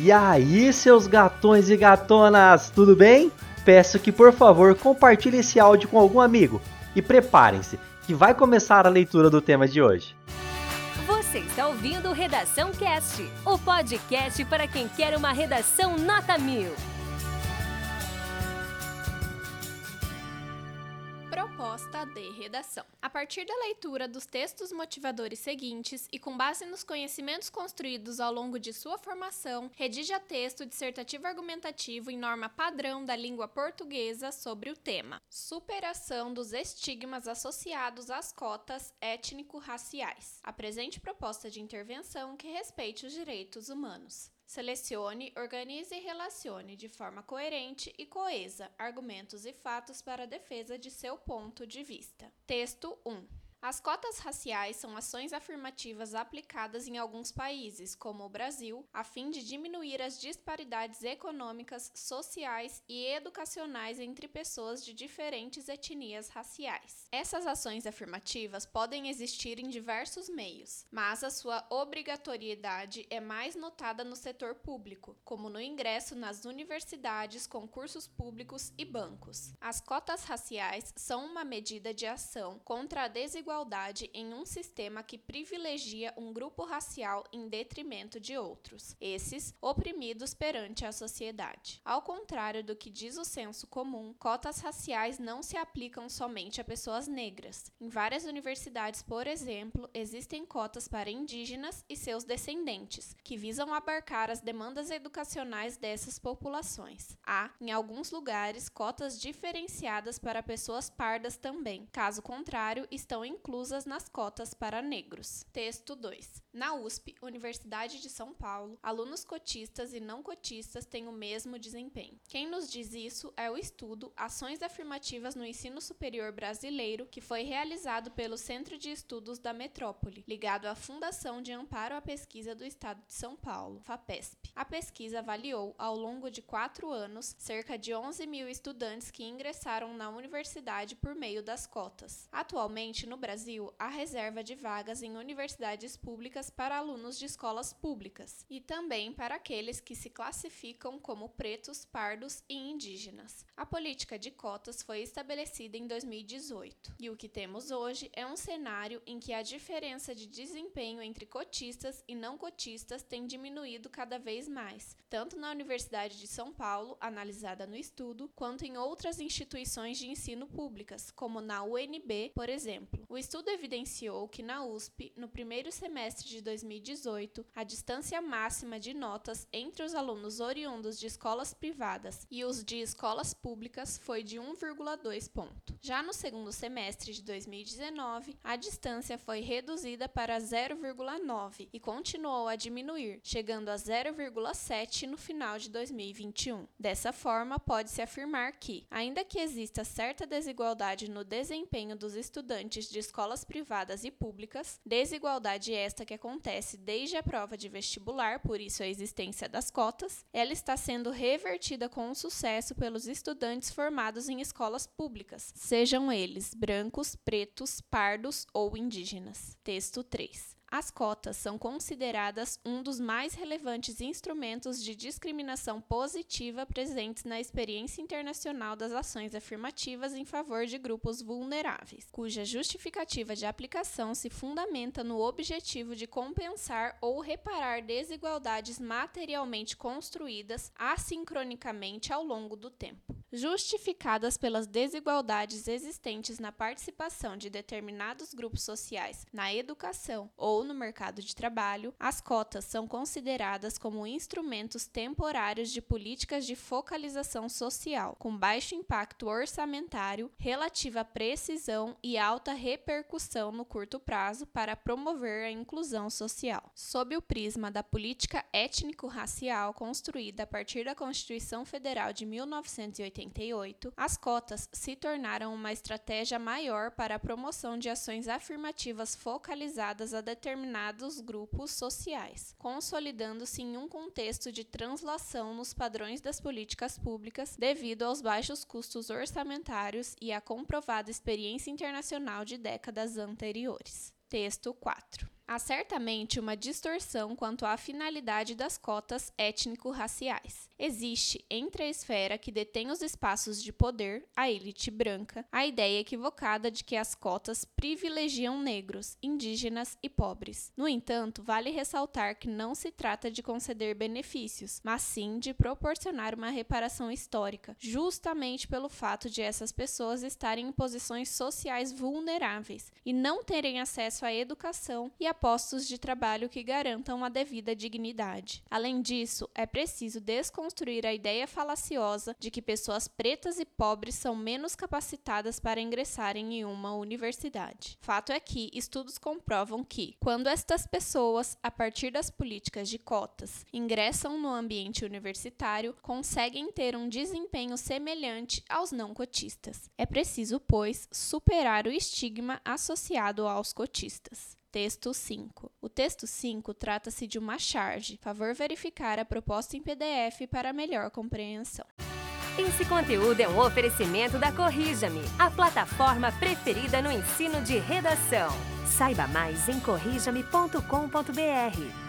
E aí, seus gatões e gatonas, tudo bem? Peço que por favor compartilhe esse áudio com algum amigo e preparem-se, que vai começar a leitura do tema de hoje. Você está ouvindo Redação Cast, o podcast para quem quer uma redação nota mil. Proposta de redação. A partir da leitura dos textos motivadores seguintes e com base nos conhecimentos construídos ao longo de sua formação, redija texto dissertativo argumentativo em norma padrão da língua portuguesa sobre o tema: Superação dos estigmas associados às cotas étnico-raciais. Apresente proposta de intervenção que respeite os direitos humanos. Selecione, organize e relacione de forma coerente e coesa argumentos e fatos para a defesa de seu ponto de vista. Texto 1. As cotas raciais são ações afirmativas aplicadas em alguns países, como o Brasil, a fim de diminuir as disparidades econômicas, sociais e educacionais entre pessoas de diferentes etnias raciais. Essas ações afirmativas podem existir em diversos meios, mas a sua obrigatoriedade é mais notada no setor público, como no ingresso nas universidades, concursos públicos e bancos. As cotas raciais são uma medida de ação contra a desigualdade desigualdade em um sistema que privilegia um grupo racial em detrimento de outros, esses oprimidos perante a sociedade. Ao contrário do que diz o senso comum, cotas raciais não se aplicam somente a pessoas negras. Em várias universidades, por exemplo, existem cotas para indígenas e seus descendentes, que visam abarcar as demandas educacionais dessas populações. Há, em alguns lugares, cotas diferenciadas para pessoas pardas também. Caso contrário, estão incluídas inclusas nas cotas para negros. Texto 2. Na USP, Universidade de São Paulo, alunos cotistas e não cotistas têm o mesmo desempenho. Quem nos diz isso é o estudo Ações Afirmativas no Ensino Superior Brasileiro, que foi realizado pelo Centro de Estudos da Metrópole, ligado à Fundação de Amparo à Pesquisa do Estado de São Paulo, FAPESP. A pesquisa avaliou, ao longo de quatro anos, cerca de 11 mil estudantes que ingressaram na universidade por meio das cotas. Atualmente, no Brasil, a reserva de vagas em universidades públicas para alunos de escolas públicas e também para aqueles que se classificam como pretos, pardos e indígenas. A política de cotas foi estabelecida em 2018 e o que temos hoje é um cenário em que a diferença de desempenho entre cotistas e não cotistas tem diminuído cada vez mais, tanto na Universidade de São Paulo, analisada no estudo, quanto em outras instituições de ensino públicas, como na UNB, por exemplo. O estudo evidenciou que na USP, no primeiro semestre de 2018, a distância máxima de notas entre os alunos oriundos de escolas privadas e os de escolas públicas foi de 1,2 ponto. Já no segundo semestre de 2019, a distância foi reduzida para 0,9 e continuou a diminuir, chegando a 0,7 no final de 2021. Dessa forma, pode-se afirmar que, ainda que exista certa desigualdade no desempenho dos estudantes de escolas privadas e públicas, desigualdade esta que acontece desde a prova de vestibular, por isso a existência das cotas, ela está sendo revertida com sucesso pelos estudantes formados em escolas públicas, sejam eles brancos, pretos, pardos ou indígenas. Texto 3. As cotas são consideradas um dos mais relevantes instrumentos de discriminação positiva presentes na experiência internacional das ações afirmativas em favor de grupos vulneráveis, cuja justificativa de aplicação se fundamenta no objetivo de compensar ou reparar desigualdades materialmente construídas assincronicamente ao longo do tempo justificadas pelas desigualdades existentes na participação de determinados grupos sociais na educação ou no mercado de trabalho, as cotas são consideradas como instrumentos temporários de políticas de focalização social, com baixo impacto orçamentário, relativa precisão e alta repercussão no curto prazo para promover a inclusão social. Sob o prisma da política étnico-racial construída a partir da Constituição Federal de 1980, 1988, as cotas se tornaram uma estratégia maior para a promoção de ações afirmativas focalizadas a determinados grupos sociais, consolidando-se em um contexto de translação nos padrões das políticas públicas devido aos baixos custos orçamentários e à comprovada experiência internacional de décadas anteriores. Texto 4. Há certamente uma distorção quanto à finalidade das cotas étnico-raciais. Existe, entre a esfera que detém os espaços de poder, a elite branca, a ideia equivocada de que as cotas privilegiam negros, indígenas e pobres. No entanto, vale ressaltar que não se trata de conceder benefícios, mas sim de proporcionar uma reparação histórica, justamente pelo fato de essas pessoas estarem em posições sociais vulneráveis e não terem acesso à educação e postos de trabalho que garantam a devida dignidade. Além disso, é preciso desconstruir a ideia falaciosa de que pessoas pretas e pobres são menos capacitadas para ingressarem em uma universidade. Fato é que estudos comprovam que, quando estas pessoas, a partir das políticas de cotas, ingressam no ambiente universitário, conseguem ter um desempenho semelhante aos não cotistas. É preciso, pois, superar o estigma associado aos cotistas. Texto 5. O texto 5 trata-se de uma charge. Favor verificar a proposta em PDF para melhor compreensão. Esse conteúdo é um oferecimento da Corrija-me, a plataforma preferida no ensino de redação. Saiba mais em corrijame.com.br.